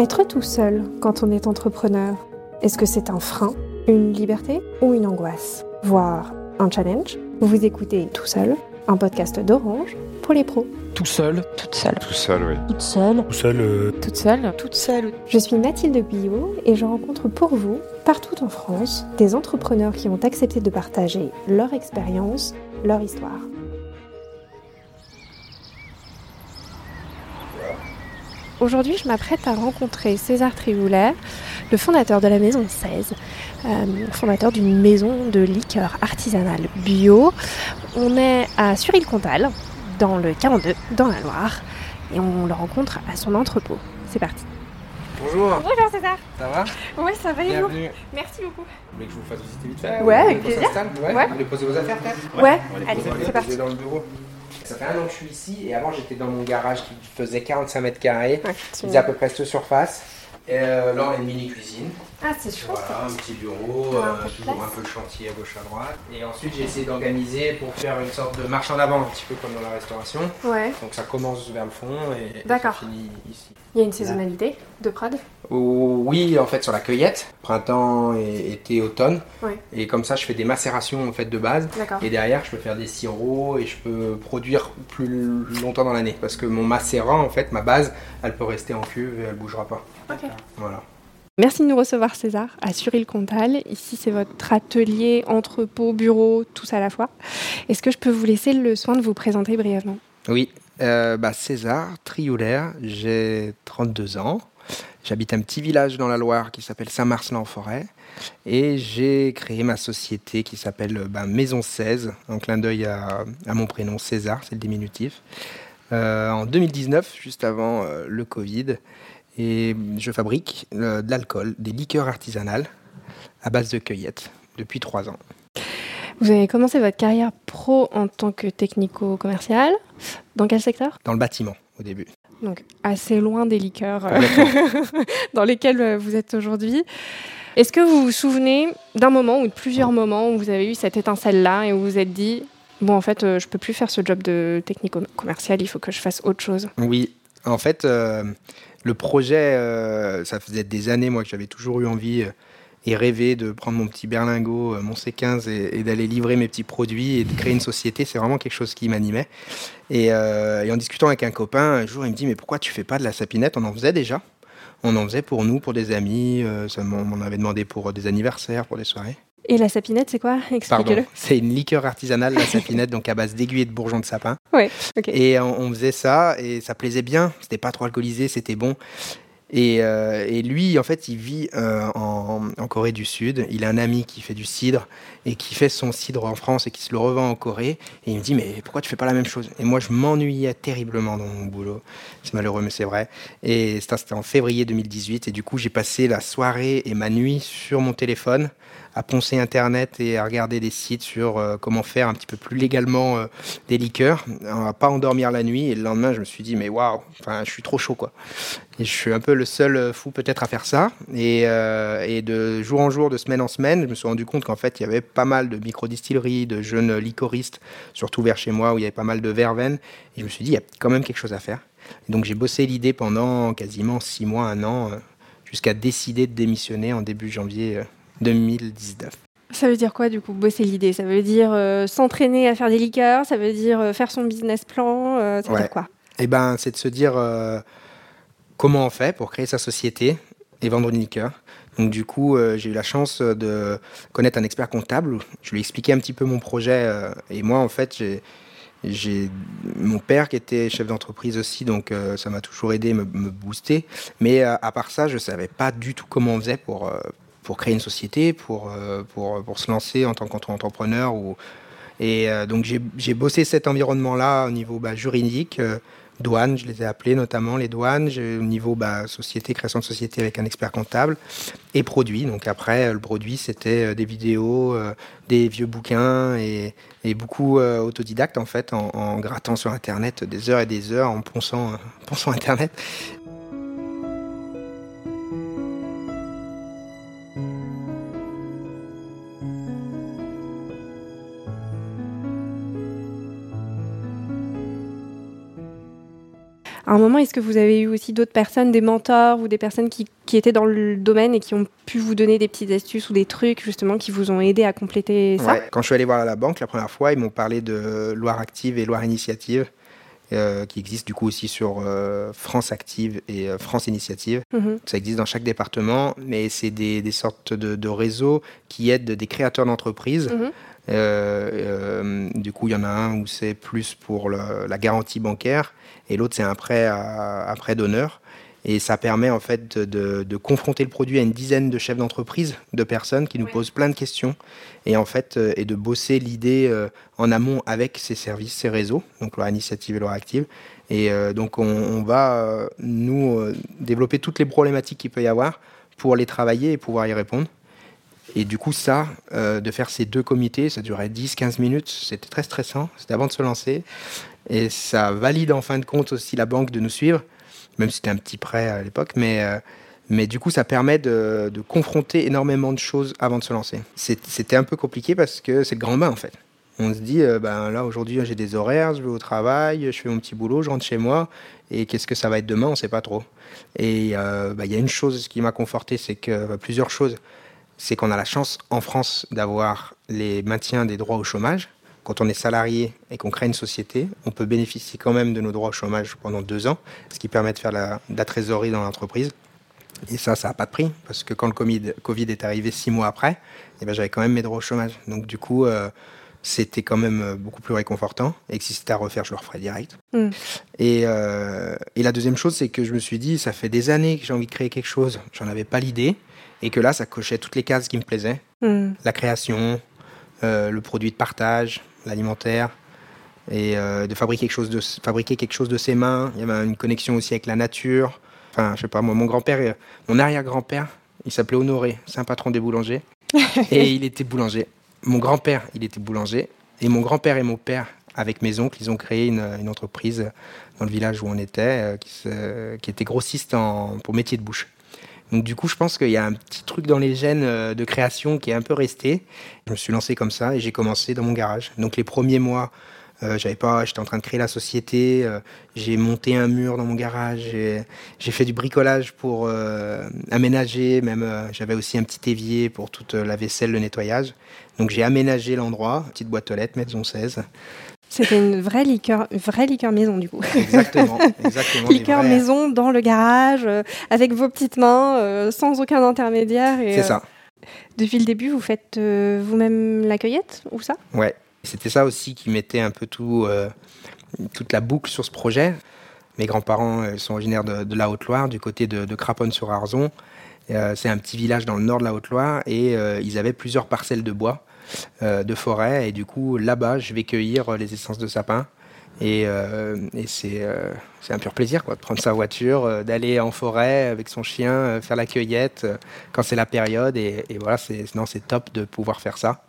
Être tout seul quand on est entrepreneur, est-ce que c'est un frein, une liberté ou une angoisse? Voire un challenge? Vous écoutez Tout seul, un podcast d'Orange pour les pros. Tout seul Toute seule. Tout seul, oui. Toute seule. Tout seul, euh, Toute seule. Toute seule. Je suis Mathilde Billot et je rencontre pour vous, partout en France, des entrepreneurs qui ont accepté de partager leur expérience, leur histoire. Aujourd'hui, je m'apprête à rencontrer César Trioulaire, le fondateur de la Maison 16, euh, fondateur d'une maison de liqueurs artisanales bio. On est à Suril-Comtal, dans le 42, dans la Loire, et on le rencontre à son entrepôt. C'est parti. Bonjour, Bonjour César ça va? Ouais, ça va et vous? Bienvenue. Merci beaucoup. Vous voulez que je vous fasse visiter vite fait? Ouais, avec On plaisir. Ouais, Ouais. Vous voulez poser vos affaires peut-être? Ouais, On va les allez, on c'est les parti. poser dans le bureau. Ça fait un an que je suis ici et avant j'étais dans mon garage qui faisait 45 mètres carrés. Qui faisait à peu près cette surface. Et euh, là on a une mini cuisine. Ah, c'est chouette. Voilà, un petit bureau, euh, toujours un peu de chantier à gauche à droite. Et ensuite j'ai essayé d'organiser pour faire une sorte de marche en avant, un petit peu comme dans la restauration. Ouais. Donc ça commence vers le fond et, ça finit ici. Il y a une saisonnalité de prod? Oh, Oui, en fait, sur la cueillette, printemps, et été, automne. Ouais. Et comme ça, je fais des macérations en fait de base. D'accord. Et derrière, je peux faire des sirops et je peux produire plus longtemps dans l'année. Parce que mon macérant, en fait, ma base, elle peut rester en cuve et elle bougera pas. Voilà. Merci de nous recevoir César à Suril-Comtal. Ici, c'est votre atelier, entrepôt, bureau, tous à la fois. Est-ce que je peux vous laisser le soin de vous présenter brièvement? Oui, euh, bah, César Trioulaire, j'ai 32 ans. J'habite un petit village dans la Loire qui s'appelle Saint-Marcelin-en-Forêt. Et j'ai créé ma société qui s'appelle euh, bah, Maison 16, en clin d'œil à, à mon prénom César, c'est le diminutif. Euh, en 2019, juste avant euh, le Covid. Et je fabrique euh, de l'alcool, des liqueurs artisanales à base de cueillette depuis trois ans. Vous avez commencé votre carrière pro en tant que technico-commercial. Dans quel secteur? Dans le bâtiment au début. Donc, assez loin des liqueurs euh, dans lesquelles euh, vous êtes aujourd'hui. Est-ce que vous vous souvenez d'un moment ou de plusieurs moments où vous avez eu cette étincelle-là et où vous vous êtes dit Bon, en fait, je peux plus faire ce job de technico-commercial, il faut que je fasse autre chose? Oui, en fait, euh, le projet, euh, ça faisait des années, moi, que j'avais toujours eu envie euh, et rêvé de prendre mon petit berlingot, mon C15 et, d'aller livrer mes petits produits et de créer une société. C'est vraiment quelque chose qui m'animait. Et, en discutant avec un copain, un jour, il me dit Mais pourquoi tu fais pas de la sapinette? On en faisait déjà. On en faisait pour nous, pour des amis. ça m'en m'en avait demandé pour des anniversaires, pour des soirées. Et la sapinette, c'est quoi? Expliquez-le. C'est une liqueur artisanale, la sapinette, donc à base d'aiguilles et de bourgeons de sapin. Ouais. Et on, on faisait ça et ça plaisait bien. C'était pas trop alcoolisé, c'était bon. Et, euh, et lui, en fait, il vit euh, en, en Corée du Sud. Il a un ami qui fait du cidre et qui fait son cidre en France et qui se le revend en Corée. Et il me dit, mais pourquoi tu fais pas la même chose? Et moi, je m'ennuyais terriblement dans mon boulot. C'est malheureux, mais c'est vrai. Et ça, c'était en février 2018. Et du coup, j'ai passé la soirée et ma nuit sur mon téléphone à poncer Internet et à regarder des sites sur euh, comment faire un petit peu plus légalement euh, des liqueurs. On va pas endormir la nuit. Et le lendemain, je me suis dit, mais waouh, enfin, je suis trop chaud, quoi. Et je suis un peu le seul euh, fou peut-être à faire ça. Et, de jour en jour, de semaine en semaine, je me suis rendu compte qu'en fait, il y avait pas mal de micro-distilleries, de jeunes licoristes, surtout vers chez moi, où il y avait pas mal de verveine. Et je me suis dit, il y a quand même quelque chose à faire. Donc j'ai bossé l'idée pendant quasiment six mois, un an, jusqu'à décider de démissionner en début janvier 2019. Ça veut dire quoi, du coup, bosser l'idée? Ça veut dire euh, s'entraîner à faire des liqueurs? Ça veut dire euh, faire son business plan euh, Ça veut Ouais. dire quoi? Eh ben, c'est de se dire comment on fait pour créer sa société et vendre une liqueur. Donc du coup, j'ai eu la chance de connaître un expert comptable. Je lui ai expliqué un petit peu mon projet. et moi, en fait, j'ai, j'ai mon père qui était chef d'entreprise aussi, donc euh, ça m'a toujours aidé, me, me booster. Mais euh, à part ça, je savais pas du tout comment on faisait pour, euh, pour créer une société, pour, euh, pour, pour se lancer en tant qu'entrepreneur. Ou... Et euh, donc j'ai, bossé cet environnement-là au niveau bah, juridique. euh, douane, je les ai appelés notamment les douanes, au niveau bah, société, création de société avec un expert comptable et produits. Donc après, le produit, c'était des vidéos, des vieux bouquins et, et beaucoup euh, autodidacte en fait, en, grattant sur Internet des heures et des heures, en ponçant, ponçant Internet. À un moment, est-ce que vous avez eu aussi d'autres personnes, des mentors ou des personnes qui, qui, étaient dans le domaine et qui ont pu vous donner des petites astuces ou des trucs justement qui vous ont aidé à compléter ça ouais. Quand je suis allé voir à la banque la première fois, ils m'ont parlé de Loire Active et Loire Initiative. Euh, qui existe du coup aussi sur euh, France Active et euh, France Initiative. Mmh. Ça existe dans chaque département, mais c'est des, des, sortes de, de, réseaux qui aident des créateurs d'entreprises. Mmh. Du coup, il y en a un où c'est plus pour le, la garantie bancaire et l'autre c'est un prêt, à, prêt d'honneur. Et ça permet en fait de, de, confronter le produit à une dizaine de chefs d'entreprise, de personnes qui nous ouais. posent plein de questions, et en fait, euh, et de bosser l'idée euh, en amont avec ces services, ces réseaux, donc leur initiative et leur active. Et euh, donc on, on va euh, nous euh, développer toutes les problématiques qu'il peut y avoir pour les travailler et pouvoir y répondre. Et du coup, ça, euh, de faire ces deux comités, ça durait 10-15 minutes, c'était très stressant, c'était avant de se lancer. Et ça valide en fin de compte aussi la banque de nous suivre même si c'était un petit prêt à l'époque, mais, euh, mais du coup, ça permet de, confronter énormément de choses avant de se lancer. C'était un peu compliqué parce que c'est le grand bain, en fait. On se dit, euh, ben là, aujourd'hui, j'ai des horaires, je vais au travail, je fais mon petit boulot, je rentre chez moi, et qu'est-ce que ça va être demain, on ne sait pas trop. Et il ben, y a une chose qui m'a conforté, c'est que, ben, plusieurs choses, c'est qu'on a la chance en France d'avoir les maintiens des droits au chômage, quand on est salarié et qu'on crée une société, on peut bénéficier quand même de nos droits au chômage pendant deux ans, ce qui permet de faire la, de la trésorerie dans l'entreprise. Et ça, ça n'a pas de prix, parce que quand le COVID, COVID est arrivé six mois après, eh ben, j'avais quand même mes droits au chômage. Donc du coup, euh, c'était quand même beaucoup plus réconfortant. Et que si c'était à refaire, je le referais direct. Mm. Et, euh, et la deuxième chose, c'est que je me suis dit, ça fait des années que j'ai envie de créer quelque chose, j'en avais pas l'idée, et que là, ça cochait toutes les cases qui me plaisaient. Mm. La création, euh, le produit de partage, l'alimentaire et euh, de fabriquer quelque chose de fabriquer quelque chose de ses mains. Il y avait une connexion aussi avec la nature. Enfin, je sais pas, moi, mon grand-père, euh, mon arrière-grand-père, il s'appelait Honoré, c'est un patron des boulangers, et il était boulanger. Mon grand-père, il était boulanger, et mon grand-père et mon père, avec mes oncles, ils ont créé une, une entreprise dans le village où on était, euh, qui, était grossiste en, pour métier de bouche. Donc du coup, je pense qu'il y a un petit truc dans les gènes euh, de création qui est un peu resté. Je me suis lancé comme ça et j'ai commencé dans mon garage. Donc les premiers mois, euh, j'avais pas, j'étais en train de créer la société. Euh, j'ai monté un mur dans mon garage. J'ai fait du bricolage pour aménager. Même j'avais aussi un petit évier pour toute la vaisselle, le nettoyage. Donc j'ai aménagé l'endroit, petite boîte aux lettres, maison 16. C'était une vraie liqueur, une vraie liqueur maison du coup. Exactement. exactement liqueur maison dans le garage, euh, avec vos petites mains, euh, sans aucun intermédiaire. C'est ça. Euh, depuis le début, vous faites vous-même la cueillette ou ça? Ouais. C'était ça aussi qui mettait un peu tout, toute la boucle sur ce projet. Mes grands-parents sont originaires de, de la Haute-Loire, du côté de, de Craponne-sur-Arzon. C'est un petit village dans le nord de la Haute-Loire et ils avaient plusieurs parcelles de bois de forêt. Et du coup, là-bas, je vais cueillir les essences de sapin. Et, euh, c'est euh, un pur plaisir quoi, de prendre sa voiture, euh, d'aller en forêt avec son chien, euh, faire la cueillette euh, quand c'est la période. Et, voilà, c'est top de pouvoir faire ça.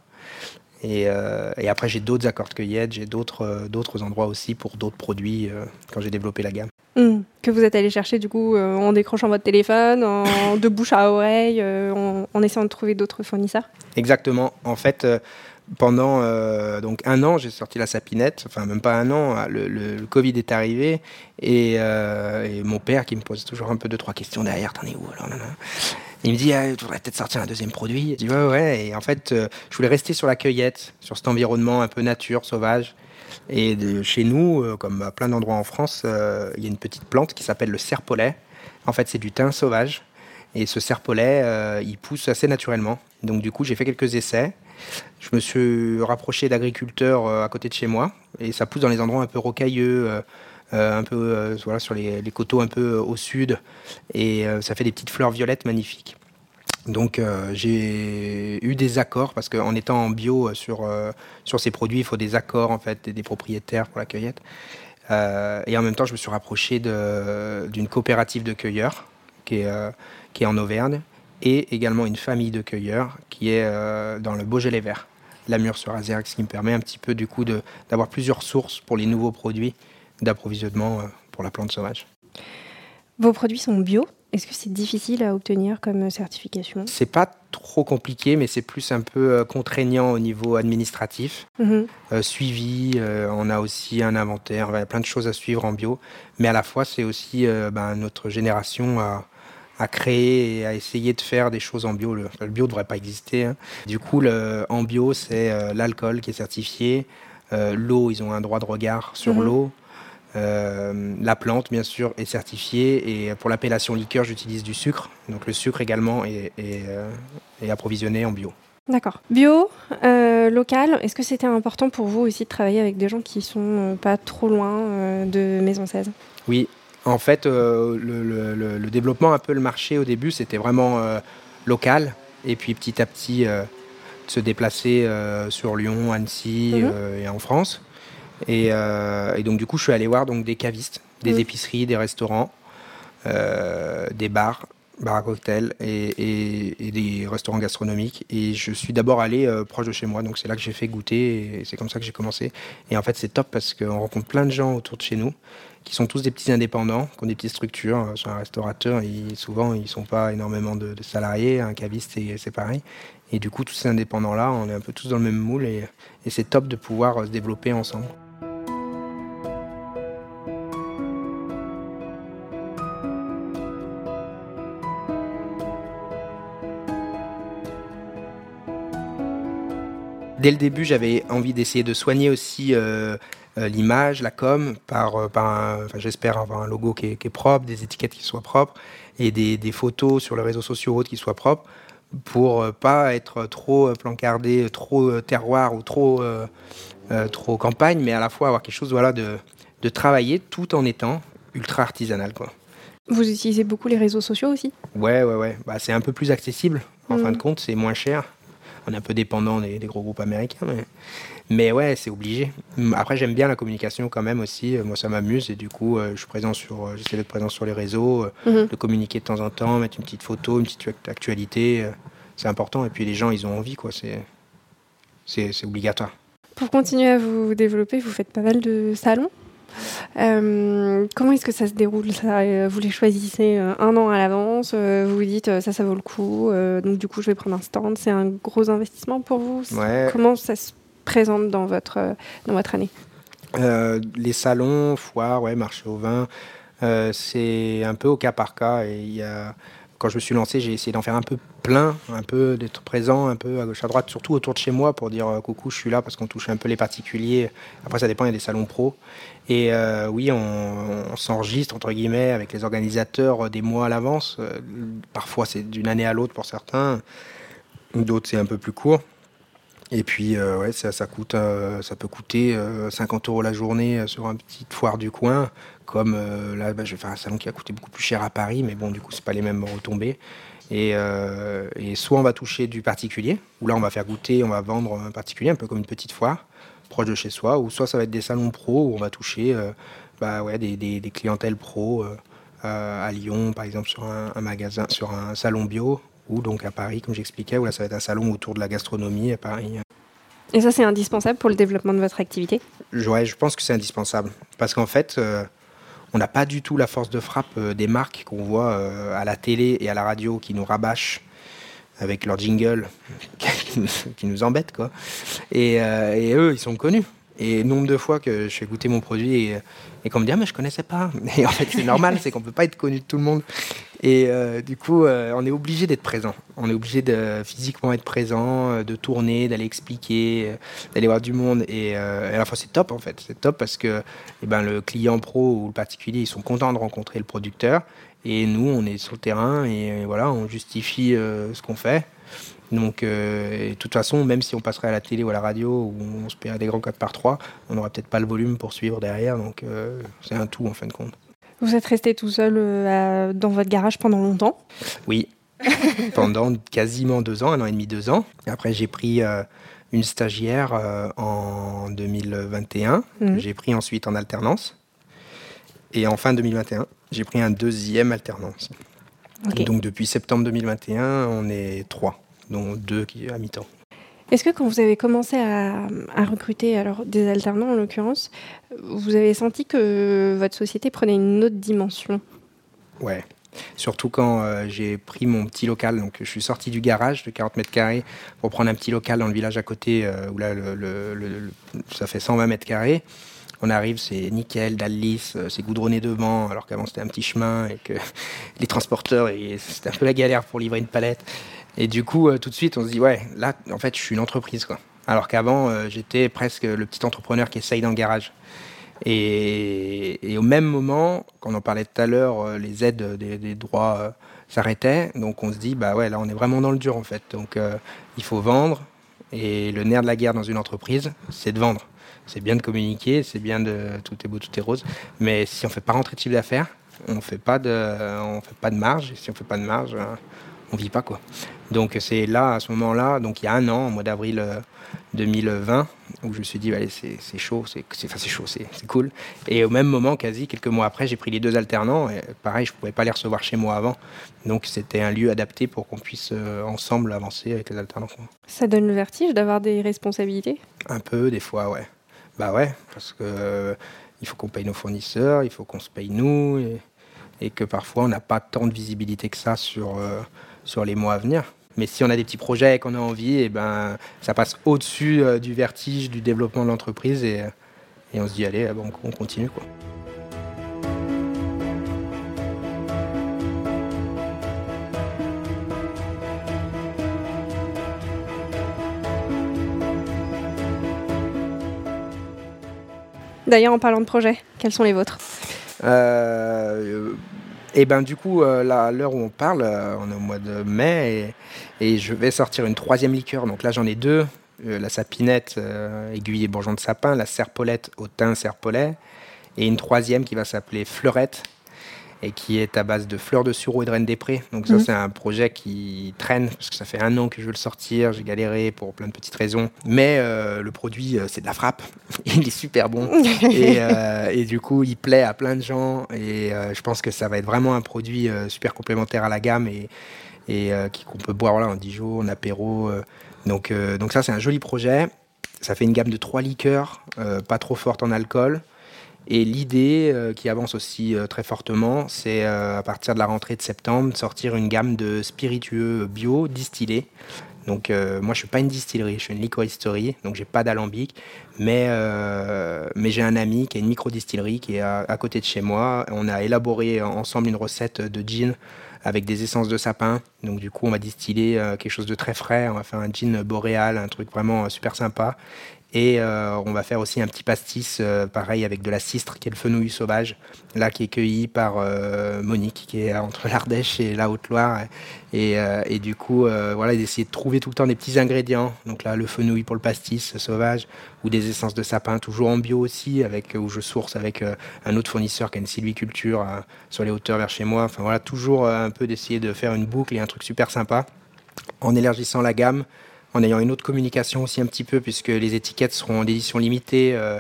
Et, euh, après, j'ai d'autres accords de cueillette, j'ai d'autres euh, endroits aussi pour d'autres produits euh, quand j'ai développé la gamme. Mmh. Que vous êtes allé chercher du coup euh, en décrochant votre téléphone, en, de bouche à oreille, euh, en, en, essayant de trouver d'autres fournisseurs Exactement. En fait, euh, pendant donc un an, j'ai sorti la sapinette, enfin même pas un an, le, le, le Covid est arrivé et, et, mon père qui me pose toujours un peu deux trois questions derrière, t'en es où alors. Il me dit, ah, tu peut-être sortir un deuxième produit. Je dis, ouais, ouais. Et en fait, je voulais rester sur la cueillette, sur cet environnement un peu nature, sauvage. Et chez nous, euh, comme à plein d'endroits en France, euh, il y a une petite plante qui s'appelle le serpolet. En fait, c'est du thym sauvage. Et ce serpolet, euh, il pousse assez naturellement. Donc, du coup, j'ai fait quelques essais. Je me suis rapproché d'agriculteurs à côté de chez moi. Et ça pousse dans les endroits un peu rocailleux. Un peu sur les, coteaux un peu au sud, et ça fait des petites fleurs violettes magnifiques. Donc euh, j'ai eu des accords parce qu'en étant en bio sur, euh, sur ces produits, il faut des accords en fait des, propriétaires pour la cueillette. Euh, et en même temps, je me suis rapproché d'une coopérative de cueilleurs qui est, euh, qui est en Auvergne et également une famille de cueilleurs qui est euh, dans le Beaujolais vert, la mur sur Azerx, ce qui me permet un petit peu du coup d'avoir plusieurs sources pour les nouveaux produits d'approvisionnement euh, pour la plante sauvage. Vos produits sont bio Est-ce que c'est difficile à obtenir comme certification? C'est pas trop compliqué, mais c'est plus un peu euh, contraignant au niveau administratif. Mhm. Euh, suivi, euh, on a aussi un inventaire, il y a plein de choses à suivre en bio, mais à la fois c'est aussi euh, ben, notre génération à, à créer et à essayer de faire des choses en bio. Le, le bio ne devrait pas exister. hein. Du coup, le, en bio, c'est l'alcool qui est certifié, l'eau, ils ont un droit de regard sur Mhm. l'eau. Euh, la plante, bien sûr, est certifiée. Et pour l'appellation liqueur, j'utilise du sucre. Donc le sucre également est, est, euh, est approvisionné en bio. D'accord. Bio, euh, local, est-ce que c'était important pour vous aussi de travailler avec des gens qui sont pas trop loin de Maison 16 Oui, en fait, euh, le, le- le- le développement, un peu le marché au début, c'était vraiment local. Et puis petit à petit, se déplacer sur Lyon, Annecy Mhm. et en France. Et, euh, et donc du coup, je suis allé voir donc, des cavistes, des Mhm. épiceries, des restaurants, euh, des bars, bars à cocktails et, et- et des restaurants gastronomiques. Et je suis d'abord allé euh, proche de chez moi, donc c'est là que j'ai fait goûter et c'est comme ça que j'ai commencé. Et en fait, c'est top parce qu'on rencontre plein de gens autour de chez nous qui sont tous des petits indépendants, qui ont des petites structures. Sur un restaurateur, ils, souvent, ils sont pas énormément de, de salariés. Un caviste, c'est pareil. Et du coup, tous ces indépendants-là, on est un peu tous dans le même moule et, et c'est top de pouvoir se développer ensemble. Dès le début, j'avais envie d'essayer de soigner aussi euh, euh, l'image, la com, par, euh, par un- enfin, j'espère avoir un logo qui est, qui est propre, des étiquettes qui soient propres et des, des photos sur les réseaux sociaux ou autres qui soient propres pour pas être trop plancardé, trop terroir ou trop, euh, trop campagne, mais à la fois avoir quelque chose voilà, de, de travailler tout en étant ultra artisanal. Quoi. Vous utilisez beaucoup les réseaux sociaux aussi? Ouais, ouais, ouais. Bah, c'est un peu plus accessible. En fin de compte, c'est moins cher. On est un peu dépendant des, des gros groupes américains. Mais, mais ouais, c'est obligé. Après, j'aime bien la communication quand même aussi. Euh, Moi, ça m'amuse. Et du coup, euh, je suis présent sur, euh, j'essaie d'être présent sur les réseaux, Mhm. de communiquer de temps en temps, mettre une petite photo, une petite act- actualité. c'est important. Et puis, les gens, ils ont envie, quoi. C'est, c'est, c'est obligatoire. Pour continuer à vous développer, vous faites pas mal de salons? Euh, comment est-ce que ça se déroule ça Euh, Vous les choisissez euh, un an à l'avance, vous vous dites ça, ça vaut le coup, donc du coup je vais prendre un stand. C'est un gros investissement pour vous? Ouais. Comment ça se présente dans votre, dans votre année? Euh, les salons, foires, ouais, marché au vin, euh, c'est un peu au cas par cas. Et il y a, quand je me suis lancé, j'ai essayé d'en faire un peu plein, un peu d'être présent, un peu à gauche à droite, surtout autour de chez moi pour dire euh, coucou, je suis là parce qu'on touche un peu les particuliers. Après, ça dépend, il y a des salons pro. Et euh, oui, on, s'enregistre entre guillemets avec les organisateurs euh, des mois à l'avance. Parfois, c'est d'une année à l'autre pour certains. D'autres, c'est un peu plus court. Et puis, ouais, ça, coûte, ça peut coûter euh, 50 euros la journée sur une petite foire du coin. Comme euh, là, bah, je vais faire un salon qui a coûté beaucoup plus cher à Paris, mais bon, du coup, c'est pas les mêmes retombées. Et, euh, et soit on va toucher du particulier, ou là, on va faire goûter, on va vendre un particulier, un peu comme une petite foire, proche de chez soi, ou soit ça va être des salons pro où on va toucher euh, bah, ouais, des, des, des clientèles pro à Lyon, par exemple, sur un, un magasin, sur un salon bio, ou donc à Paris, comme j'expliquais, où là, ça va être un salon autour de la gastronomie à Paris. Et ça c'est indispensable pour le développement de votre activité? Je- Ouais, je pense que c'est indispensable. Parce qu'en fait, euh, on n'a pas du tout la force de frappe euh, des marques qu'on voit euh, à la télé et à la radio qui nous rabâchent avec leur jingle qui nous, embêtent, quoi. Et, euh, et eux, ils sont connus. Et nombre de fois que je fais goûter mon produit et qu'on me dit ah mais je connaissais pas. Et en fait c'est normal, c'est qu'on peut pas être connu de tout le monde. Et euh, du coup euh, on est obligé d'être présent. On est obligé de physiquement être présent, euh, de tourner, d'aller expliquer, d'aller voir du monde. Et, et à la fois c'est top en fait. C'est top parce que eh ben, le client pro ou le particulier ils sont contents de rencontrer le producteur. Et nous on est sur le terrain et, voilà on justifie ce qu'on fait. Donc, euh, de toute façon, même si on passerait à la télé ou à la radio, où on se paierait des grands 4 par 3 on n'aurait peut-être pas le volume pour suivre derrière. Donc, euh, c'est un tout en fin de compte. Vous êtes resté tout seul euh, à- dans votre garage pendant longtemps? Oui, pendant quasiment deux ans, un an et demi, deux ans. Après, j'ai pris euh, une stagiaire euh, en 2021. Mhm. que J'ai pris ensuite en alternance. Et en fin 2021, j'ai pris un deuxième alternance. Donc, depuis septembre 2021, on est trois, dont deux qui à mi-temps. Est-ce que quand vous avez commencé à, à recruter alors des alternants en l'occurrence, vous avez senti que votre société prenait une autre dimension? Ouais. Surtout quand euh, j'ai pris mon petit local, donc je suis sorti du garage de 40 mètres carrés pour prendre un petit local dans le village à côté, euh, où là, le, ça fait 120 mètres carrés. On arrive, c'est nickel, dalle c'est goudronné devant, alors qu'avant c'était un petit chemin et que les transporteurs, c'était un peu la galère pour livrer une palette. Et du coup, tout de suite, on se dit, ouais, là, en fait, je suis une entreprise, quoi. Alors qu'avant, j'étais presque le petit entrepreneur qui essaye dans le garage. Et, au même moment, quand on en parlait tout à l'heure, euh, les aides des, droits euh, s'arrêtaient. Donc on se dit, bah ouais, là on est vraiment dans le dur en fait. Donc euh, il faut vendre. Et le nerf de la guerre dans une entreprise, c'est de vendre. C'est bien de communiquer, c'est bien de tout est beau, tout est rose. Mais si on ne fait pas rentrer de chiffre d'affaires, on ne fait pas de, marge. Et si on ne fait pas de marge, on vit pas quoi. Donc c'est là, à ce moment-là, donc il y a un an, au mois d'avril 2020, où je me suis dit, allez, c'est chaud, c'est chaud, c'est cool. Et au même moment, quasi quelques mois après, j'ai pris les deux alternants. Et pareil, je ne pouvais pas les recevoir chez moi avant. Donc c'était un lieu adapté pour qu'on puisse euh, ensemble avancer avec les alternants. Ça donne le vertige d'avoir des responsabilités? Un peu, des fois, ouais. Bah ouais, parce que euh, il faut qu'on paye nos fournisseurs, il faut qu'on se paye nous, et, que parfois on n'a pas tant de visibilité que ça sur, euh, sur les mois à venir. Mais si on a des petits projets et qu'on a envie, et eh ben, ça passe au-dessus euh, du vertige du développement de l'entreprise et, et, on se dit, allez, bon, on continue. Quoi. D'ailleurs, en parlant de projets, quels sont les vôtres? Euh, et ben du coup, euh, l'heure où on parle, euh, on est au mois de mai et, je vais sortir une troisième liqueur. Donc là, j'en ai deux. Euh, la sapinette, aiguille et bourgeon de sapin, la serpolette au thym serpolet, et une troisième qui va s'appeler fleurette, et qui est à base de fleurs de sureau et de reine des prés. Donc ça, mhm. c'est un projet qui traîne, parce que ça fait un an que je veux le sortir, j'ai galéré pour plein de petites raisons. Mais euh, le produit, euh, c'est de la frappe, il est super bon, euh, et, du coup, il plaît à plein de gens, et je pense que ça va être vraiment un produit super complémentaire à la gamme, et, et qu'on peut boire voilà, en Dijon, en apéro. donc, donc ça, c'est un joli projet. Ça fait une gamme de trois liqueurs, pas trop forte en alcool, et l'idée euh, qui avance aussi euh, très fortement, c'est euh, à partir de la rentrée de septembre, sortir une gamme de spiritueux bio distillés. Donc moi je suis pas une distillerie, je suis une liquoristerie, donc j'ai pas d'alambic, mais, mais j'ai un ami qui a une micro-distillerie qui est à, côté de chez moi. On a élaboré ensemble une recette de gin avec des essences de sapin. Donc du coup on va distiller quelque chose de très frais, on va faire un gin boréal, un truc vraiment super sympa. Et euh, on va faire aussi un petit pastis, euh, pareil, avec de la cistre, qui est le fenouil sauvage, là, qui est cueilli par euh, Monique, qui est entre l'Ardèche et la Haute-Loire. Et, du coup, voilà, d'essayer de trouver tout le temps des petits ingrédients. Donc là, le fenouil pour le pastis sauvage, ou des essences de sapin, toujours en bio aussi, avec, où je source avec un autre fournisseur qui a une sylviculture sur les hauteurs vers chez moi. Enfin voilà, toujours un peu d'essayer de faire une boucle et un truc super sympa, en élargissant la gamme en ayant une autre communication aussi un petit peu, puisque les étiquettes seront d'édition limitée. Euh.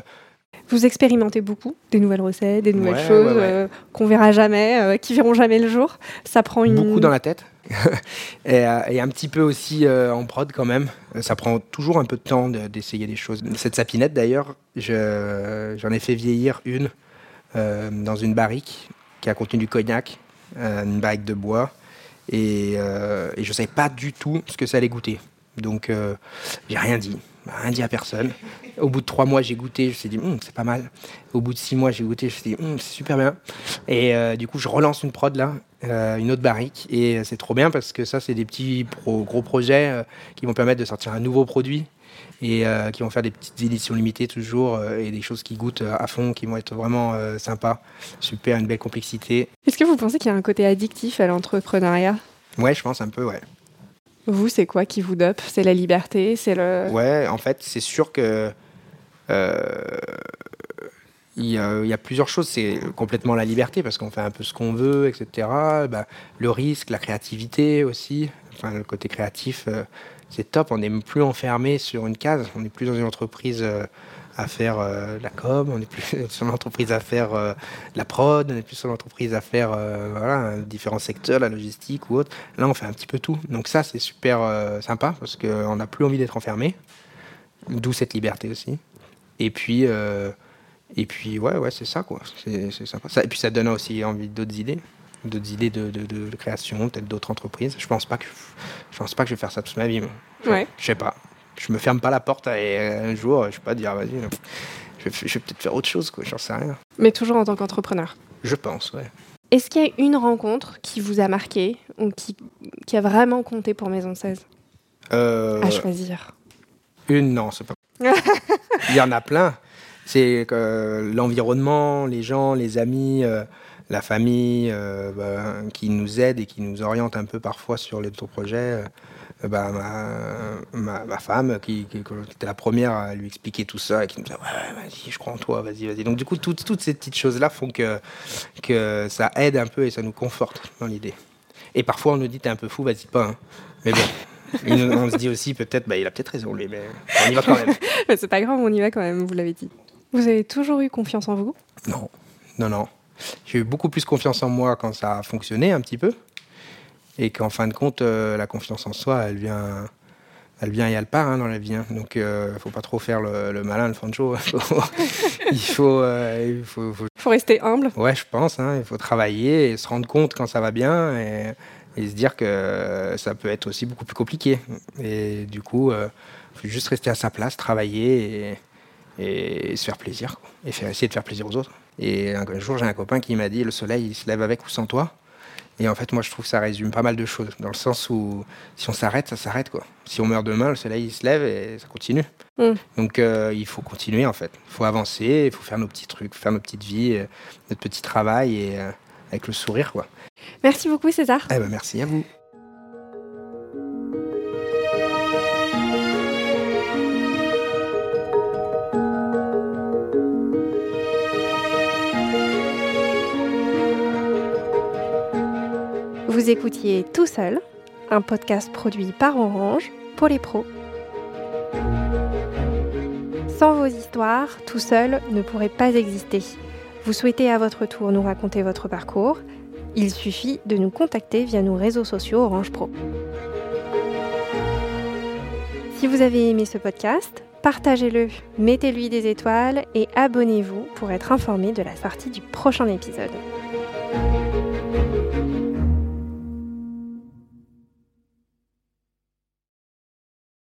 Vous expérimentez beaucoup des nouvelles recettes, des nouvelles choses euh, qu'on verra jamais, euh, qui verront jamais le jour. Ça prend une... Beaucoup dans la tête. et, un petit peu aussi en prod quand même. Ça prend toujours un peu de temps d'essayer des choses. Cette sapinette d'ailleurs, j'en ai fait vieillir une dans une barrique qui a contenu du cognac, une barrique de bois. Et, et je ne savais pas du tout ce que ça allait goûter. Donc, euh, j'ai rien dit, rien dit à personne. Au bout de trois mois, j'ai goûté, je me suis dit, hum, c'est pas mal. Au bout de six mois, j'ai goûté, je me suis dit, hum, c'est super bien. Et euh, du coup, je relance une prod là, euh, une autre barrique. Et c'est trop bien parce que ça, c'est des petits gros projets qui vont permettre de sortir un nouveau produit et qui vont faire des petites éditions limitées toujours et des choses qui goûtent à fond, qui vont être vraiment sympas. Super, une belle complexité. Est-ce que vous pensez qu'il y a un côté addictif à l'entrepreneuriat? Ouais, je pense un peu, ouais. Vous, c'est quoi qui vous dope? C'est la liberté C'est le. Ouais, en fait, c'est sûr que. Euh, il y, a, plusieurs choses. C'est complètement la liberté parce qu'on fait un peu ce qu'on veut, etc. Bah, le risque, la créativité aussi. Enfin, le côté créatif, euh, c'est top. On n'est plus enfermé sur une case. On n'est plus dans une entreprise. Euh, à faire euh, la com, on est plus sur l'entreprise à faire euh, la prod, on est plus sur l'entreprise à faire euh, voilà, différents secteurs, la logistique ou autre. Là, on fait un petit peu tout. Donc ça, c'est super sympa parce qu'on n'a plus envie d'être enfermé. D'où cette liberté aussi. Et puis, et puis ouais, ouais c'est ça, quoi. C'est sympa. Ça, et puis ça donne aussi envie d'autres idées. d'autres idées de, de- de création, peut-être d'autres entreprises. Je pense pas que je pense pas que je vais faire ça toute ma vie. Je, Ouais. je sais pas. Je me ferme pas la porte et un jour, je sais pas dire, vas-y, je vais, je vais peut-être faire autre chose, quoi. J'en sais rien. Mais toujours en tant qu'entrepreneur. Je pense, ouais. Est-ce qu'il y a une rencontre qui vous a marqué ou qui, qui a vraiment compté pour Maison 16 Euh, à choisir Une, non, c'est pas. Il y en a plein. C'est que l'environnement, les gens, les amis, euh, la famille euh, bah, qui nous aident et qui nous orientent un peu parfois sur les autres projets. Euh, bah, ma, ma, ma femme, qui, qui- était la première à lui expliquer tout ça et qui nous disait Ouais, vas-y, je crois en toi, vas-y, vas-y. Donc, du coup, toutes, toutes ces petites choses-là font que, que ça aide un peu et ça nous conforte dans l'idée. Et parfois, on nous dit T'es un peu fou, vas-y pas. hein. Mais bon. On se dit aussi peut-être, bah, il a peut-être raison lui, mais on y va quand même. Mais C'est pas grave, on y va quand même, vous l'avez dit. Vous avez toujours eu confiance en vous? Non, non, non. J'ai eu beaucoup plus confiance en moi quand ça a fonctionné un petit peu. Et qu'en fin de compte, euh, la confiance en soi, elle vient, elle vient et elle part hein, dans la vie. hein. Donc, il faut pas trop faire le, le malin, le fancho. il faut, euh, il faut, faut- Faut rester humble. ouais, je pense. hein, il faut travailler et se rendre compte quand ça va bien et, et se dire que ça peut être aussi beaucoup plus compliqué. Et du coup, il faut juste rester à sa place, travailler et, et se faire plaisir. quoi. Et faire, essayer de faire plaisir aux autres. Et un jour, j'ai un copain qui m'a dit le soleil, il se lève avec ou sans toi. Et en fait, moi, je trouve que ça résume pas mal de choses. Dans le sens où si on s'arrête, ça s'arrête. quoi. Si on meurt demain, le soleil, il se lève et ça continue. Mm. Donc, euh, il faut continuer, en fait. Il faut avancer, il faut faire nos petits trucs, faire nos petites vies, euh, notre petit travail et euh, avec le sourire, quoi. Merci beaucoup César. Eh ben, merci à vous. Vous écoutiez Tout seul, un podcast produit par Orange pour les pros. Sans vos histoires, Tout seul ne pourrait pas exister. Vous souhaitez à votre tour nous raconter votre parcours Il suffit de nous contacter via nos réseaux sociaux Orange Pro. Si vous avez aimé ce podcast, partagez-le, mettez-lui des étoiles et abonnez-vous pour être informé de la sortie du prochain épisode.